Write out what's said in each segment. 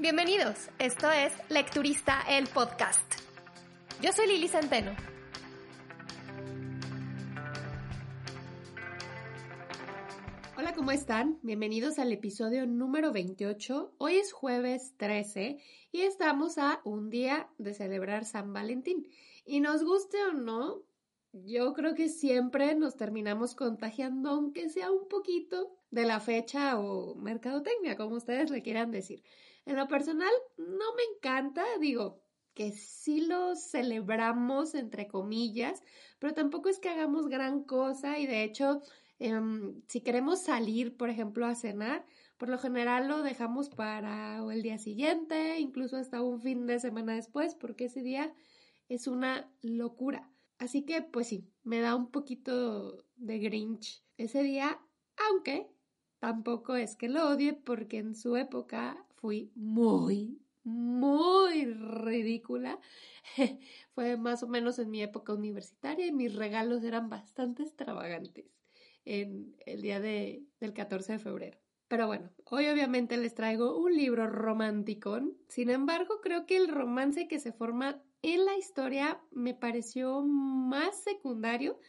Bienvenidos, esto es Lecturista el Podcast. Yo soy Lili Centeno. Hola, ¿cómo están? Bienvenidos al episodio número 28. Hoy es jueves 13 y estamos a un día de celebrar San Valentín. Y nos guste o no, yo creo que siempre nos terminamos contagiando, aunque sea un poquito, de la fecha o mercadotecnia, como ustedes le quieran decir. En lo personal, no me encanta, digo, que sí lo celebramos, entre comillas, pero tampoco es que hagamos gran cosa y de hecho Em, si queremos salir, por ejemplo, a cenar, por lo general lo dejamos para el día siguiente, incluso hasta un fin de semana después, porque ese día es una locura. Así que, pues sí, me da un poquito de grinch ese día, aunque tampoco es que lo odie, porque en su época fui muy, muy ridícula. Fue más o menos en mi época universitaria y mis regalos eran bastante extravagantes en el día de, del 14 de febrero. Pero bueno, hoy obviamente les traigo un libro romántico. Sin embargo, creo que el romance que se forma en la historia me pareció más secundario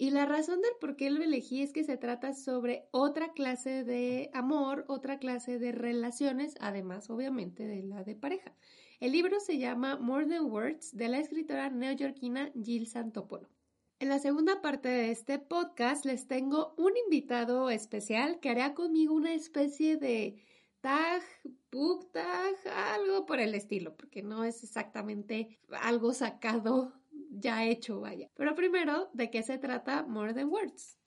y la razón del por qué lo elegí es que se trata sobre otra clase de amor, otra clase de relaciones, además obviamente de la de pareja. El libro se llama More Than Words de la escritora neoyorquina Jill Santopolo. En la segunda parte de este podcast les tengo un invitado especial que hará conmigo una especie de tag, book tag, algo por el estilo, porque no es exactamente algo sacado ya hecho, vaya. Pero primero, ¿de qué se trata More Than Words?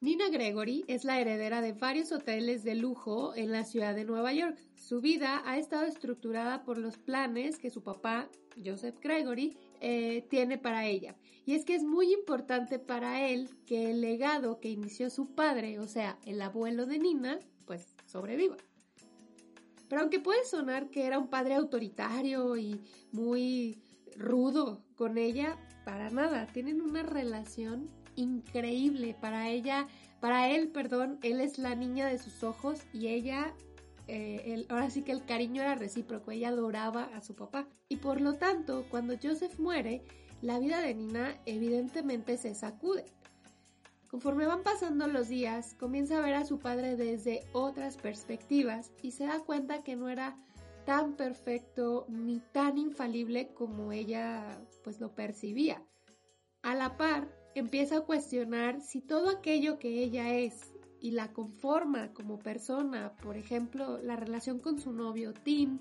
Nina Gregory es la heredera de varios hoteles de lujo en la ciudad de Nueva York. Su vida ha estado estructurada por los planes que su papá, Joseph Gregory, eh, tiene para ella. Y es que es muy importante para él que el legado que inició su padre, o sea, el abuelo de Nina, pues sobreviva. Pero aunque puede sonar que era un padre autoritario y muy rudo con ella, para nada, tienen una relación increíble. Para ella, para él, perdón, él es la niña de sus ojos y ella, eh, ahora sí que el cariño era recíproco, ella adoraba a su papá. Y por lo tanto, cuando Joseph muere, la vida de Nina evidentemente se sacude. Conforme van pasando los días, comienza a ver a su padre desde otras perspectivas y se da cuenta que no era tan perfecto ni tan infalible como ella pues lo percibía. A la par, empieza a cuestionar si todo aquello que ella es y la conforma como persona, por ejemplo, la relación con su novio Tim,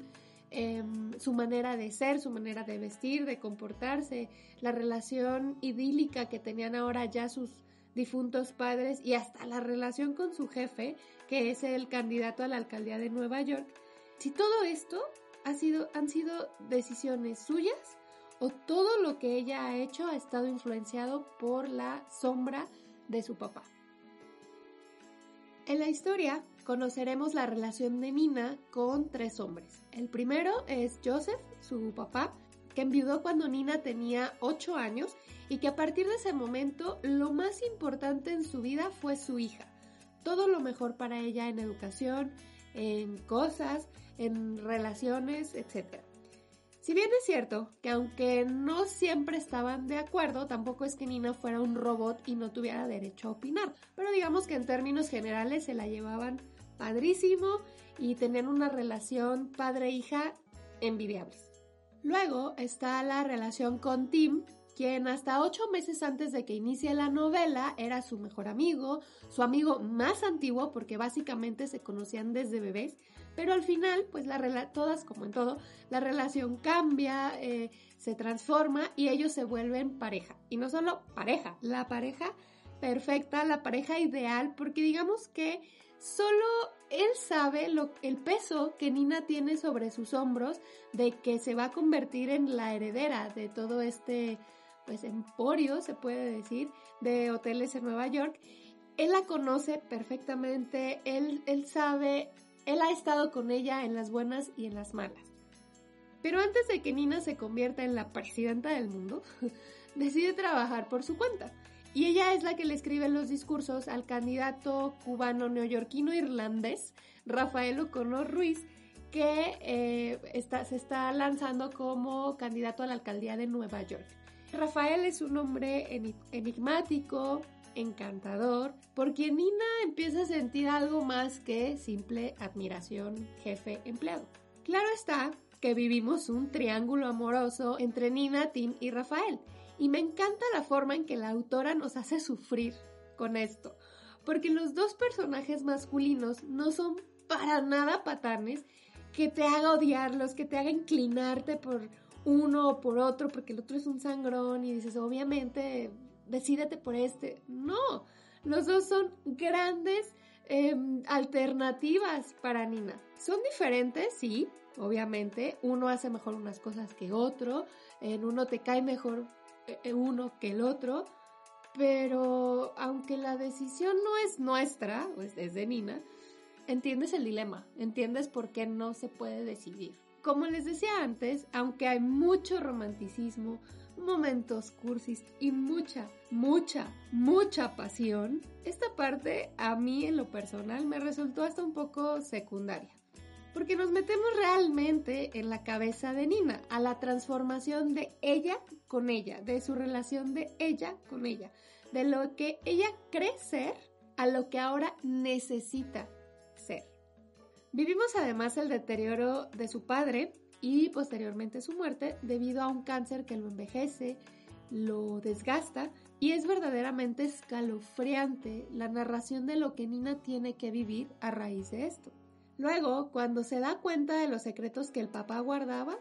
em, su manera de ser, su manera de vestir, de comportarse, la relación idílica que tenían ahora ya sus difuntos padres y hasta la relación con su jefe, que es el candidato a la alcaldía de Nueva York, si todo esto ha sido, han sido decisiones suyas o todo lo que ella ha hecho ha estado influenciado por la sombra de su papá. En la historia conoceremos la relación de Nina con tres hombres. El primero es Joseph, su papá, que enviudó cuando Nina tenía 8 años y que a partir de ese momento lo más importante en su vida fue su hija. Todo lo mejor para ella en educación, en cosas, en relaciones, etc. Si bien es cierto que aunque no siempre estaban de acuerdo, tampoco es que Nina fuera un robot y no tuviera derecho a opinar, pero digamos que en términos generales se la llevaban padrísimo y tenían una relación padre-hija envidiables. Luego está la relación con Tim, quien hasta ocho meses antes de que inicie la novela era su mejor amigo, su amigo más antiguo porque básicamente se conocían desde bebés, pero al final, pues la todas como en todo, la relación cambia, eh, se transforma y ellos se vuelven pareja. Y no solo pareja, la pareja perfecta, la pareja ideal, porque digamos que solo él sabe lo, el peso que Nina tiene sobre sus hombros de que se va a convertir en la heredera de todo este pues emporio, se puede decir, de hoteles en Nueva York. Él la conoce perfectamente, él, él sabe, él ha estado con ella en las buenas y en las malas. Pero antes de que Nina se convierta en la presidenta del mundo, decide trabajar por su cuenta. Y ella es la que le escribe los discursos al candidato cubano neoyorquino irlandés, Rafael O'Connor Ruiz, que eh, está, se está lanzando como candidato a la alcaldía de Nueva York. Rafael es un hombre enigmático, encantador, por quien Nina empieza a sentir algo más que simple admiración jefe-empleado. Claro está que vivimos un triángulo amoroso entre Nina, Tim y Rafael, y me encanta la forma en que la autora nos hace sufrir con esto, porque los dos personajes masculinos no son para nada patanes que te haga odiarlos, que te haga inclinarte por uno o por otro porque el otro es un sangrón y dices, obviamente, decídete por este. No, los dos son grandes em, alternativas para Nina. Son diferentes, sí, obviamente. Uno hace mejor unas cosas que otro, en uno te cae mejor eh, uno que el otro, pero aunque la decisión no es nuestra, pues es de Nina, entiendes el dilema, entiendes por qué no se puede decidir. Como les decía antes, aunque hay mucho romanticismo, momentos cursis y mucha, mucha, mucha pasión, esta parte a mí en lo personal me resultó hasta un poco secundaria. Porque nos metemos realmente en la cabeza de Nina, a la transformación de ella con ella, de su relación de ella con ella, de lo que ella cree ser a lo que ahora necesita ser. Vivimos además el deterioro de su padre y posteriormente su muerte debido a un cáncer que lo envejece, lo desgasta y es verdaderamente escalofriante la narración de lo que Nina tiene que vivir a raíz de esto. Luego, cuando se da cuenta de los secretos que el papá guardaba,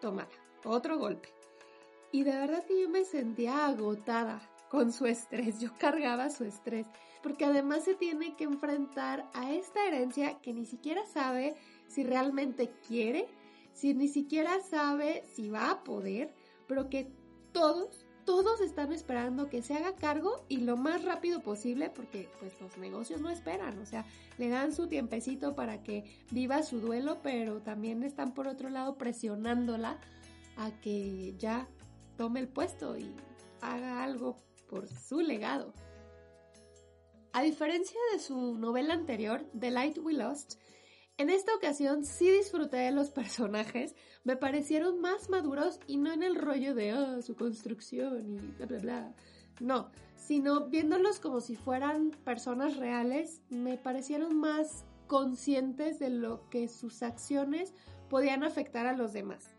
tomada, otro golpe. Y de verdad que yo me sentía agotada con su estrés, yo cargaba su estrés porque además se tiene que enfrentar a esta herencia que ni siquiera sabe si realmente quiere, si ni siquiera sabe si va a poder, pero que todos, todos están esperando que se haga cargo y lo más rápido posible porque pues los negocios no esperan, o sea, le dan su tiempecito para que viva su duelo, pero también están por otro lado presionándola a que ya tome el puesto y haga algo por su legado. A diferencia de su novela anterior, The Light We Lost, en esta ocasión sí disfruté de los personajes, me parecieron más maduros y no en el rollo de oh, su construcción y bla bla bla. No, sino viéndolos como si fueran personas reales, me parecieron más conscientes de lo que sus acciones podían afectar a los demás.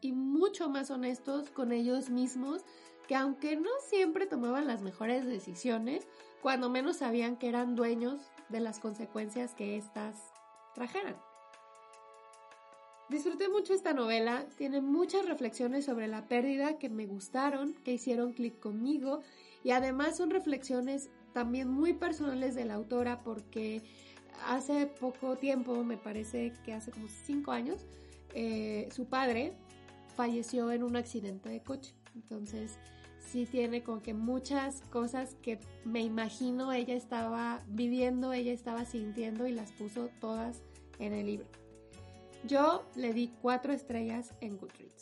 Y mucho más honestos con ellos mismos, que aunque no siempre tomaban las mejores decisiones, cuando menos sabían que eran dueños de las consecuencias que éstas trajeran. Disfruté mucho esta novela, tiene muchas reflexiones sobre la pérdida que me gustaron, que hicieron clic conmigo y además son reflexiones también muy personales de la autora porque hace poco tiempo, me parece que hace como cinco años, eh, su padre falleció en un accidente de coche. Entonces, sí tiene como que muchas cosas que me imagino ella estaba viviendo, ella estaba sintiendo y las puso todas en el libro. Yo le di cuatro estrellas en Goodreads.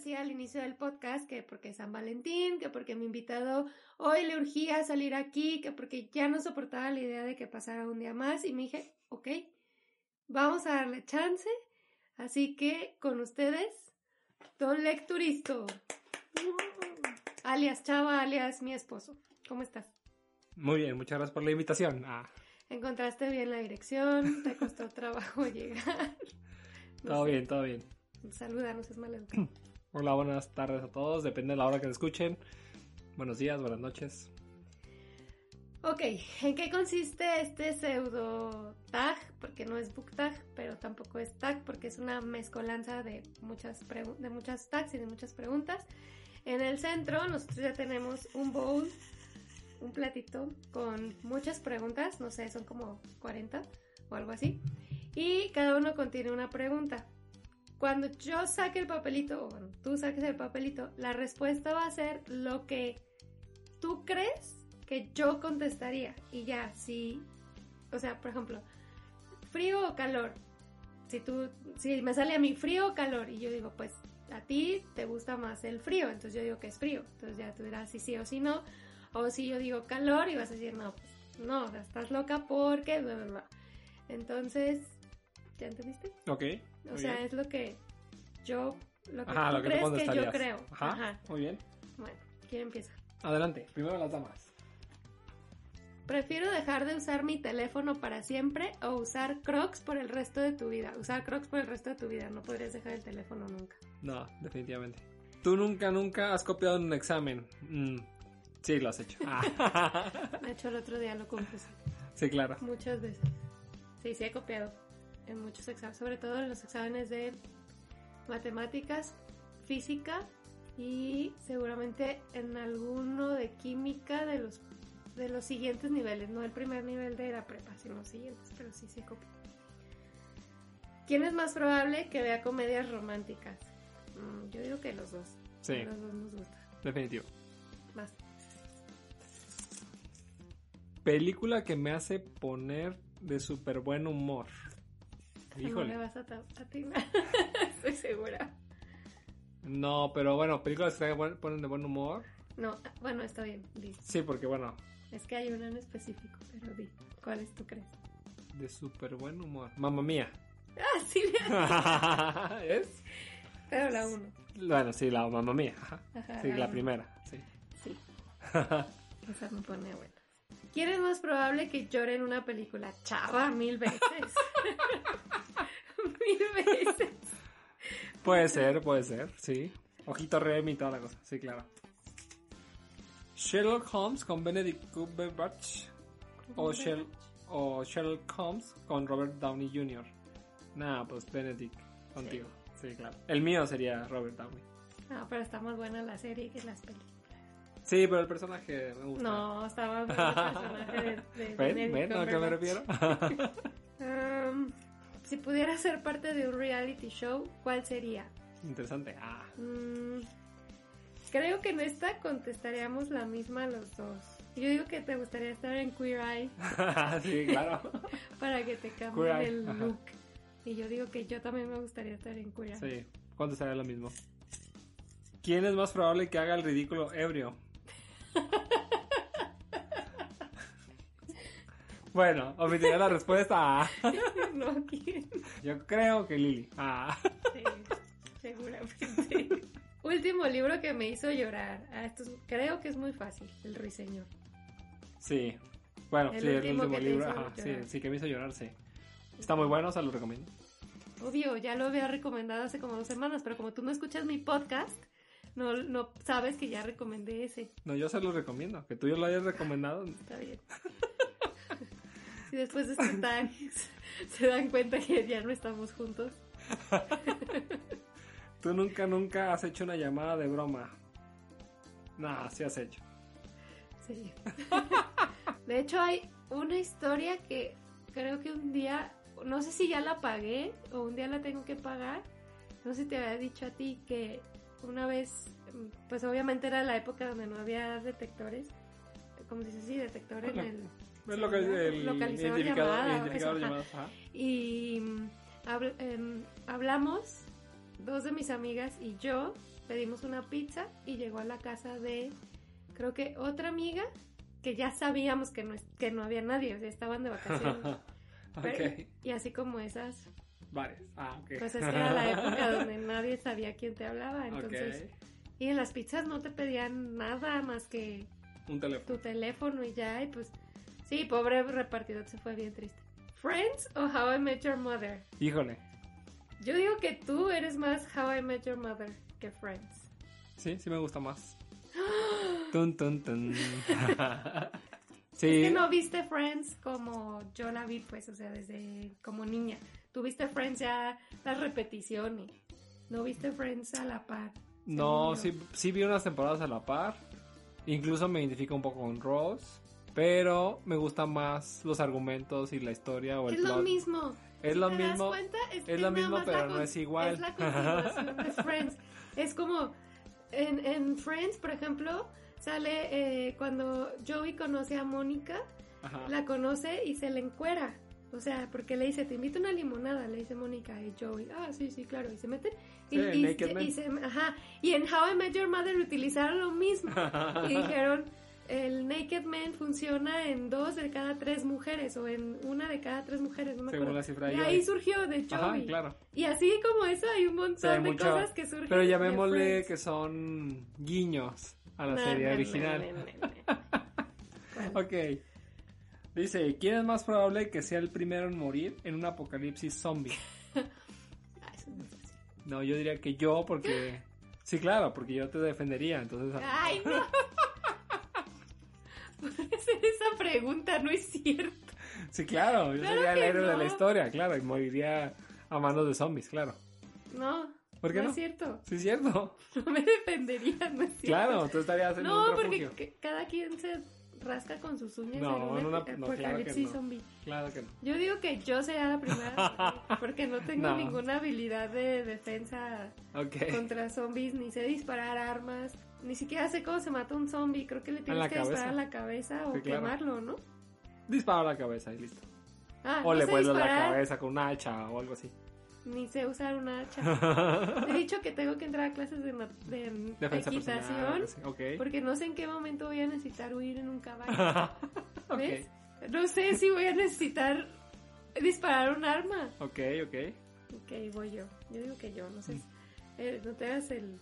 Decía al inicio del podcast que porque San Valentín, que porque mi invitado hoy le urgía salir aquí, que porque ya no soportaba la idea de que pasara un día más y me dije, ok, vamos a darle chance. Así que con ustedes, Don Lecturisto, alias Chava, alias mi esposo. ¿Cómo estás? Muy bien, muchas gracias por la invitación. Ah, ¿Encontraste bien la dirección? ¿Te costó trabajo llegar? No todo sé. bien, todo bien. Saluda, no seas maleducado. Hola, buenas tardes a todos. Depende de la hora que escuchen. Buenos días, buenas noches. Ok, ¿en qué consiste este pseudo tag? Porque no es book tag, pero tampoco es tag, porque es una mezcolanza de muchas, de muchas tags y de muchas preguntas. En el centro nosotros ya tenemos un bowl, un platito con muchas preguntas, no sé, son como 40 o algo así. Y cada uno contiene una pregunta. Cuando yo saque el papelito, o bueno, tú saques el papelito, la respuesta va a ser lo que tú crees que yo contestaría. Y ya, si, o sea, por ejemplo, frío o calor. Si tú, si me sale a mí frío o calor y yo digo, pues a ti te gusta más el frío, entonces yo digo que es frío. Entonces ya tú dirás si sí o si no. O si yo digo calor y vas a decir, no, pues, no, estás loca porque. Entonces, ¿ya entendiste? Ok. O sea, bien. es lo que yo, lo que Ajá, tú lo que tú crees que yo creo. Ajá, Ajá. muy bien. Bueno, ¿quién empieza? Adelante, primero las damas. Prefiero dejar de usar mi teléfono para siempre o usar Crocs por el resto de tu vida. Usar Crocs por el resto de tu vida. No podrías dejar el teléfono nunca. No, definitivamente. Tú nunca, nunca has copiado en un examen. Mm, sí, lo has hecho. Ah, De hecho, el otro día lo confesé. sí, claro. Muchas veces. Sí, sí he copiado en muchos exámenes. Sobre todo en los exámenes de matemáticas, física y seguramente en alguno de química de los de los siguientes niveles, no el primer nivel de la prepa, sino los siguientes, pero sí se copia. ¿Quién es más probable que vea comedias románticas? Mm, yo digo que los dos. Sí. Los dos nos gusta. Definitivo. Más. Película que me hace poner de súper buen humor. No le vas a atinar. Estoy segura. No, pero bueno, películas que te ponen de buen humor. No, bueno, está bien. Di. Sí, porque bueno, Es que hay una en específico, pero di. ¿Cuáles tú crees? de súper buen humor. Mamma mía. Ah, sí, ¿Es? pero la uno. Bueno, sí, la mamma mía. ajá. Ajá, Sí, la primera, sí. Sí. Esa me pone buena. ¿Quién es más probable que llore en una película? Chava, mil veces. mil veces. Puede ser, puede ser, sí. Ojito Remy y toda la cosa, sí, claro. Sherlock Holmes con Benedict Cumberbatch o, Shel- o Sherlock Holmes con Robert Downey Jr. Nah, pues Benedict contigo, sí. claro. El mío sería Robert Downey. No, pero está más buena la serie que las películas. Sí, pero el personaje me gusta. No, está más bueno el personaje de, de ¿Ven? ¿Ven a que me refiero? Um, si pudiera ser parte de un reality show, ¿cuál sería? Interesante. Ah, Mm, creo que en esta contestaríamos la misma los dos. Yo digo que te gustaría estar en Queer Eye sí, claro. para que te cambien el ajá. look. Y yo digo que yo también me gustaría estar en Queer Eye. Sí, ¿cuánto sería lo mismo? ¿Quién es más probable que haga el ridículo ebrio? bueno, omitiría la respuesta. No, ¿quién? Yo creo que Lili. Ah, Sí, seguramente. Último libro que me hizo llorar. Ah, esto es- creo que es muy fácil, El Ruiseñor. sí. Bueno, El sí, el último último que libro. Ajá, sí, sí, que me hizo llorar, sí. Está muy bueno, o sea, lo recomiendo. Obvio, ya lo había recomendado hace como dos semanas, pero como tú no escuchas mi podcast, no, no sabes que ya recomendé ese. No, yo se lo recomiendo. Que tú ya lo hayas recomendado. Está bien. Si después de este tag se dan cuenta que ya no estamos juntos. Tú nunca, nunca has hecho una llamada de broma. Nah, sí has hecho. Sí. De hecho, hay una historia que creo que un día, no sé si ya la pagué o un día la tengo que pagar. No sé si te había dicho a ti que una vez, pues obviamente era la época donde no había detectores. ¿Cómo se dice así? Detector en el. Es lo que el Localizador identificador, llamada, identificador eso, llamadas. ajá. Y mm, habl- em, hablamos, dos de mis amigas y yo pedimos una pizza y llegó a la casa de, creo que otra amiga que ya sabíamos que no, que no había nadie, o sea, estaban de vacaciones. Pero- ok. y así como esas, Varias. Ah, ok. pues es que era la época donde nadie sabía quién te hablaba, entonces... Ok. Y en las pizzas no te pedían nada más que Un teléfono. tu teléfono y ya, y pues sí, pobre repartidor se fue bien triste. ¿Friends o How I Met Your Mother? Híjole. Yo digo que tú eres más How I Met Your Mother que Friends. Sí, sí me gusta más. Tun, tun, tun. sí. Es que no viste Friends como yo la vi, pues, o sea, desde como niña. Tú viste Friends ya las repeticiones. No viste Friends a la par. No, sí, sí vi unas temporadas a la par. Incluso me identifico un poco con Ross. Pero me gustan más los argumentos y la historia o el Es lo plot. mismo. Es lo te das mismo. cuenta, es, es lo mismo, pero no es igual. Es la continuación de Friends. Es como en, en Friends, por ejemplo, sale eh, cuando Joey conoce a Mónica, la conoce y se le encuera. O sea, porque le dice, te invito a una limonada, le dice Mónica y Joey. Ah, sí, sí, claro. Y se meten. Y, Sí, y- Naked y Man. se- ajá. Y en How I Met Your Mother utilizaron lo mismo. y dijeron, el Naked Man funciona en dos de cada tres mujeres o en una de cada tres mujeres, no me Según acuerdo. la cifra de y ahí surgió de Ajá, Joey. claro. Y así como eso hay un montón Sí, hay de mucho- cosas que surgen. Pero llamémosle que son guiños a la No, serie no, original. no. Ok. Dice, ¿quién es más probable que sea el primero en morir en un apocalipsis zombie? Ah, eso. No, yo diría que yo porque... Sí, claro, porque yo te defendería, entonces... Ay, no. Puede hacer esa pregunta, no es cierto. Sí, claro, yo Claro sería el héroe de la no. historia, claro, y moriría a manos de zombies, claro. No, ¿Por qué no? es cierto. Sí, es cierto. No me defendería, no es cierto. Claro, tú estarías en No, un porque cada quien se rasca con sus uñas No, en en un una- ap- no, claro no. zombie. Claro que no. Yo digo que yo sería la primera porque no tengo No. ninguna habilidad de defensa Ok. contra zombies, ni sé disparar armas, ni siquiera sé cómo se mata un zombie. Creo que le tienes que disparar cabeza. a la cabeza o Sí, claro. quemarlo, ¿no? Dispara a la cabeza y listo. Ah, O no le sé vuelas la disparar, cabeza con un hacha o algo así. Ni sé usar una hacha. He dicho que tengo que entrar a clases de, de equitación porque no sé en qué momento voy a necesitar huir en un caballo. ¿Ves? No sé si voy a necesitar disparar un arma. Ok, ok. Ok, voy yo. Yo digo que yo, no sé. Eh, no te hagas el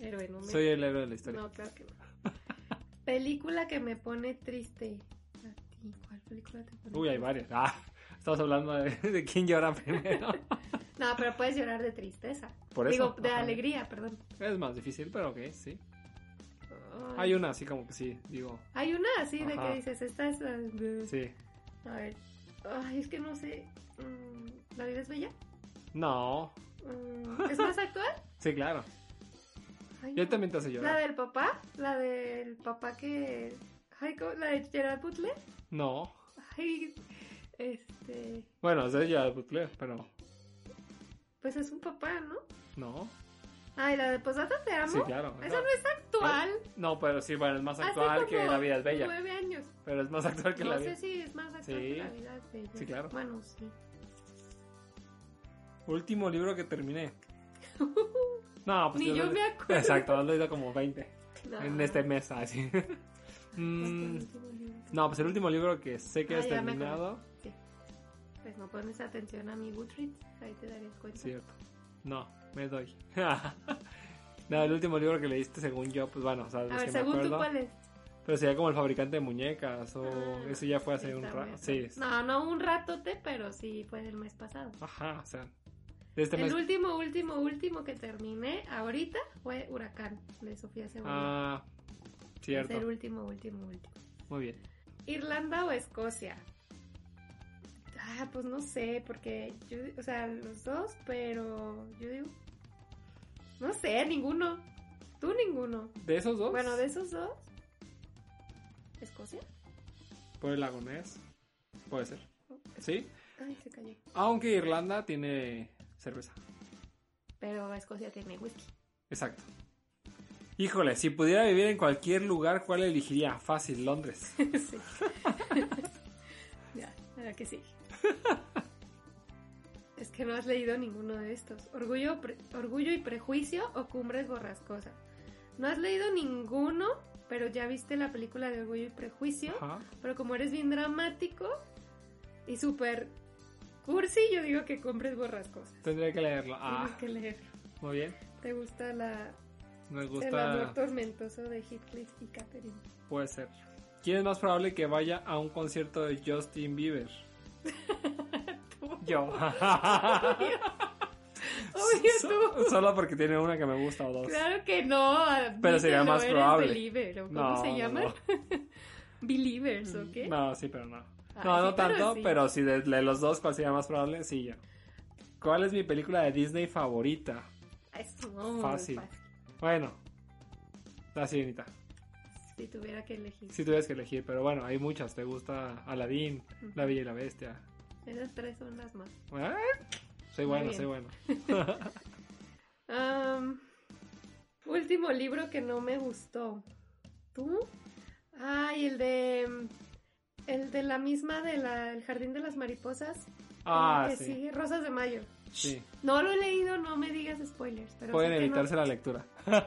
héroe, no me... Soy el héroe de la historia. No, claro que no. película que me pone triste. A ti, ¿cuál película te pone Uy, hay varias. Ah, estamos hablando de, de quién llora primero. No, pero puedes llorar de tristeza. Por eso, Digo, de ajá. alegría, perdón. es más difícil, pero ok, sí. Ay. Hay una así como que sí, digo. Hay una así de que dices, esta es de- Sí. A ver. Ay, es que no sé. Mm, ¿La vida es bella? No. Mm, ¿Es más actual? Sí, claro. Ay, Yo no. también te hace ¿La llorar. del papá? ¿La del papá que... Ay. ¿La de Gerard Butler? No. Ay, este... Bueno, es de Gerard Butler, pero Pues es un papá, ¿no? no. Ay, la de Posata te amo. Sí, claro. Esa no es actual. No, pero sí, bueno, es más actual que La vida es bella. Nueve años. Pero es más actual que no La sé vida. si es más actual Sí. que la vida es bella. Sí, claro. Bueno, sí. Último libro que terminé. No, pues Ni yo me acuerdo. Exacto, has leído como 20 No. en este mes, así. Este Mm, no, pues el último libro que sé que Ah, has me terminado. Sí. Pues no pones atención a mi Goodreads, ahí te darías cuenta. Cierto. No, me doy. no, el último libro que leíste, según yo, pues bueno, o sea, A ver, que me según tú, acuerdo. ¿cuál es? Pero sería como el fabricante de muñecas o Ah, eso ya fue hace un rato. Sí. No, no un ratote, pero sí fue el mes pasado. Ajá, o sea, de este el mes. último, último, último que terminé ahorita fue Huracán de Sofía Cebolla. Ah, es cierto. el último, último, último. Muy bien. ¿Irlanda o Escocia? Ah, pues no sé, porque yo, o sea, los dos, pero yo digo, no sé, ninguno. Tú ninguno. ¿De esos dos? Bueno, de esos dos, ¿Escocia? Por el lago Ness. Puede ser. Sí. Ay, se cayó. Aunque Irlanda tiene cerveza. Pero Escocia tiene whisky. Exacto. Híjole, si pudiera vivir en cualquier lugar, ¿cuál elegiría? Fácil, Londres. sí. ya, ahora que sí. es que no has leído ninguno de estos. Orgullo, pre- orgullo y prejuicio o cumbres borrascosas. No has leído ninguno, pero ya viste la película de Orgullo y Prejuicio. Ajá. Pero como eres bien dramático y súper cursi, yo digo que cumbres borrascosas. Tendría que leerlo. Ah, Tienes que leer. muy bien. ¿Te gusta la, Me el amor gusta. tormentoso de Heathcliff y Catherine? Puede ser. ¿Quién es más probable que vaya a un concierto de Justin Bieber? Yo. Obvio tú. Solo porque tiene una que me gusta o dos. Claro que no. Pero sería más probable. believer, ¿o ¿Cómo No, se no, llaman? no. Believers, ¿o qué? No, sí, pero no. Ay, no, sí, no pero tanto, sí. pero si de, de los dos, ¿cuál sería más probable? Sí, yo. ¿Cuál es mi película de Disney favorita? Es muy Fácil. fácil. Bueno, La Sirenita. Si tuviera que elegir. Si tuvieras que elegir, pero bueno, hay muchas. ¿Te gusta Aladdin, La Bella y la Bestia? Esas tres son las más. ¿Eh? Soy Muy bueno, bien. soy bueno. Am, último libro que no me gustó. ¿Tú? Ay, el de. El de la misma de la, El Jardín de las Mariposas. Ah, que sí. sigue, Rosas de Mayo. Sí. No lo he leído, no me digas spoilers. Pero Pueden no- evitarse la lectura.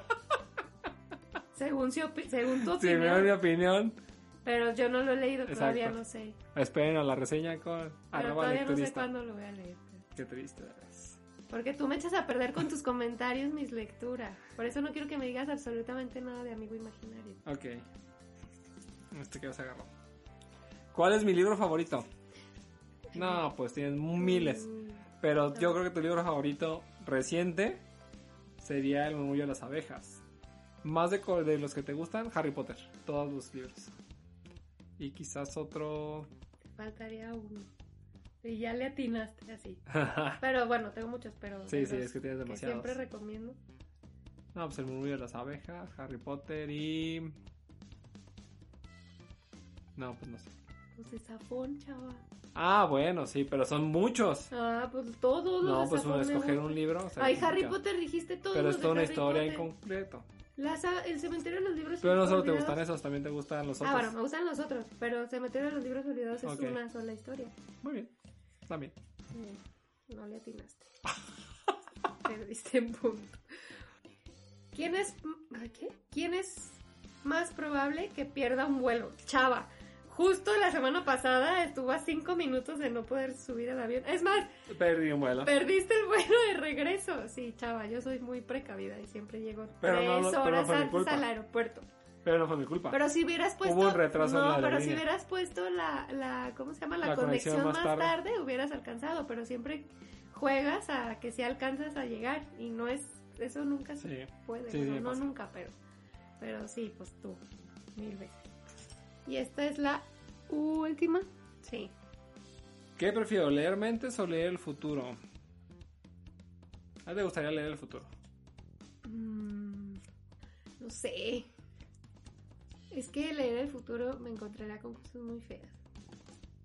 según, su opi- según tu Si opinión. mi opinión, Pero yo no lo he leído, Exacto. todavía no sé. esperen a la reseña con Pero todavía no sé lecturista. cuándo lo voy a leer. Qué triste es. Porque tú me echas a perder con tus comentarios mis lecturas. Por eso no quiero que me digas absolutamente nada de amigo imaginario. Ok. Este que se agarró. ¿Cuál es mi libro favorito? No, pues tienes miles. Mm, Pero yo creo que tu libro favorito reciente sería El murmullo de las abejas. Más de, los que te gustan, Harry Potter. Todos los libros. Y quizás otro... faltaría uno. Y ya le atinaste así. Pero bueno, tengo muchos, pero. Sí, sí, es que tienes demasiados. siempre recomiendo. no, pues El murmullo de las abejas, Harry Potter y... No, pues no sé. Pues de Safón, chava. Ah, bueno, sí, pero son muchos. Ah, pues todos los No, pues uno escoger un libro. Ay, Harry. Potter dijiste todos. Pero los es de toda una Harry historia en concreto. El cementerio de los libros Pero no solo te olvidados. gustan esos, también te gustan los otros. Ah, bueno, me gustan los otros, pero Cementerio de los Libros Olvidados es una sola historia. Muy bien, también. Mm, No le atinaste. Perdiste un punto. ¿Quién es, ¿a ¿qué? ¿Quién es más probable que pierda un vuelo? Chava. Justo la semana pasada estuvo a cinco minutos de no poder subir al avión. Es más, Perdí un vuelo. perdiste el vuelo de regreso. Sí, chava, yo soy muy precavida y siempre llego Pero tres no, no, horas antes al aeropuerto. Pero no fue mi culpa. Pero si hubieras puesto. Hubo un retraso en no, la pero si hubieras puesto la, la. ¿Cómo se llama? La, La conexión, conexión más más tarde. tarde. hubieras alcanzado. Pero siempre juegas a que si alcanzas a llegar. Y no es. Eso nunca se Sí. puede. Sí, sí, bueno, no pasa. nunca, pero. Pero sí, pues tú. Mil veces. Y esta es la última. Sí. ¿Qué prefiero, leer mentes o leer el futuro? ¿A ti te gustaría leer el futuro? Mm, no sé. Es que leer el futuro me encontraría con cosas muy feas.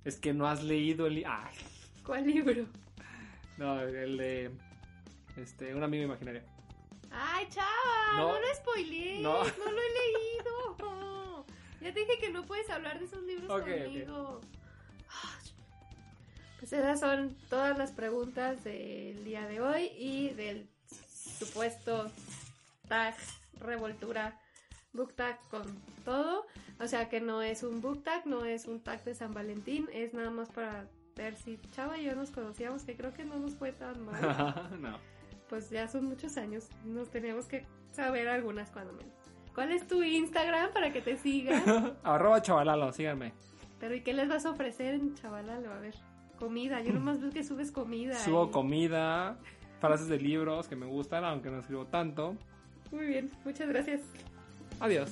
Es que no has leído el... li- Ay, ¿Cuál libro? no, el de... Este, un amigo imaginario. ¡Ay, chava! No. No, lo spoilees. No. No. lo he leído. Ya te dije que no puedes hablar de esos libros conmigo. Pues esas son todas las preguntas del día de hoy y del supuesto tag revoltura book tag con todo. O sea que no es un book tag, no es un tag de San Valentín, es nada más para ver si Chava y yo nos conocíamos, que creo que no nos fue tan mal. no. pues ya son muchos años, nos teníamos que saber algunas cuando menos. ¿Cuál es tu Instagram para que te sigan? Arroba chavalalo, síganme. Pero ¿y qué les vas a ofrecer en Chavalalo? A ver, comida, yo nomás veo que subes comida. Subo y- comida, frases de libros que me gustan, aunque no escribo tanto. Muy bien, muchas gracias. Adiós.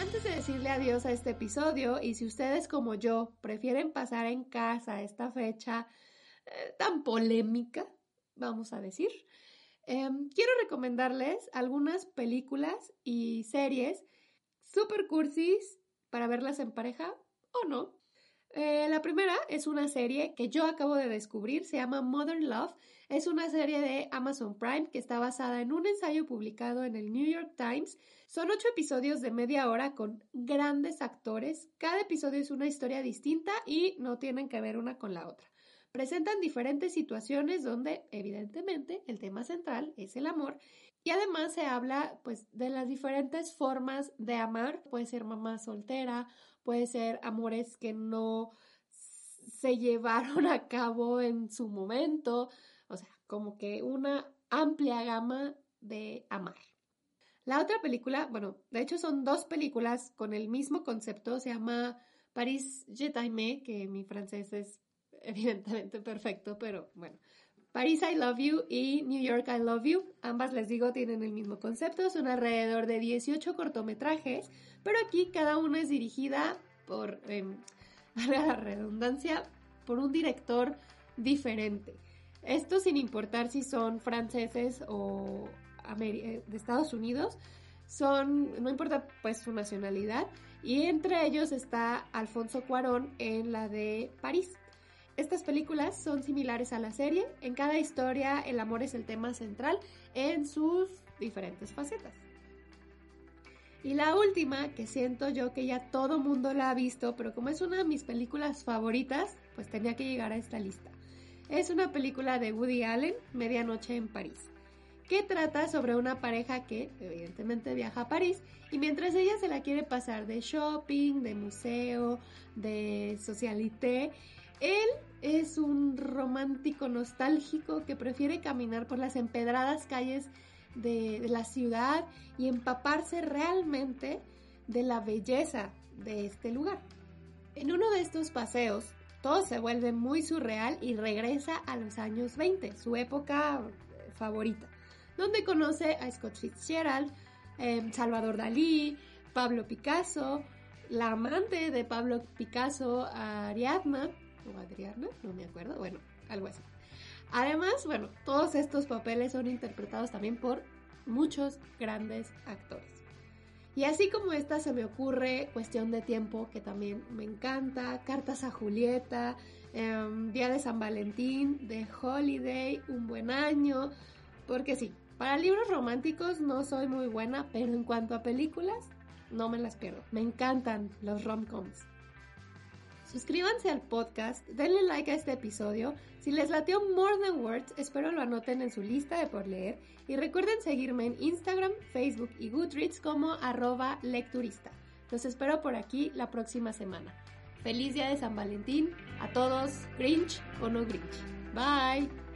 Antes de decirle adiós a este episodio, y si ustedes como yo prefieren pasar en casa esta fecha eh, tan polémica, vamos a decir, em, quiero recomendarles algunas películas y series super cursis para verlas en pareja o no. Eh, la primera es una serie que yo acabo de descubrir, se llama Modern Love. Es una serie de Amazon Prime que está basada en un ensayo publicado en el New York Times. Son ocho episodios de media hora con grandes actores. Cada episodio es una historia distinta y no tienen que ver una con la otra. Presentan diferentes situaciones donde, evidentemente, el tema central es el amor y además se habla pues de las diferentes formas de amar. Puede ser mamá soltera, puede ser amores que no se llevaron a cabo en su momento, o sea, como que una amplia gama de amar. La otra película, bueno, de hecho son dos películas con el mismo concepto, se llama Paris Je t'aime, que mi francés es evidentemente perfecto, pero bueno. Paris I Love You y New York I Love You, ambas les digo tienen el mismo concepto, son alrededor de 18 cortometrajes, pero aquí cada una es dirigida por, eh, la redundancia, por un director diferente. Esto sin importar si son franceses o eh, de Estados Unidos, son, no importa pues su nacionalidad, y entre ellos está Alfonso Cuarón en la de París. Estas películas son similares a la serie, en cada historia el amor es el tema central en sus diferentes facetas. Y la última, que siento yo que ya todo mundo la ha visto, pero como es una de mis películas favoritas, pues tenía que llegar a esta lista. Es una película de Woody Allen, Medianoche en París, que trata sobre una pareja que evidentemente viaja a París y mientras ella se la quiere pasar de shopping, de museo, de socialité, él es un romántico nostálgico que prefiere caminar por las empedradas calles de, la ciudad y empaparse realmente de la belleza de este lugar. En uno de estos paseos, todo se vuelve muy surreal y regresa a los años 20, su época favorita, donde conoce a Scott Fitzgerald, em, Salvador Dalí, Pablo Picasso, la amante de Pablo Picasso, Ariadna, Adriana, no me acuerdo, bueno, algo así. Además, bueno, todos estos papeles son interpretados también por muchos grandes actores. Y así como esta se me ocurre Cuestión de Tiempo, que también me encanta, Cartas a Julieta, em, Día de San Valentín, The Holiday, Un Buen Año, porque sí, para libros románticos no soy muy buena, pero en cuanto a películas, no me las pierdo. Me encantan los rom-coms. Suscríbanse al podcast, denle like a este episodio. Si les latió More Than Words, espero lo anoten en su lista de por leer. Y recuerden seguirme en Instagram, Facebook y Goodreads como arroba lecturista. Los espero por aquí la próxima semana. Feliz día de San Valentín a todos, Grinch o no Grinch. Bye.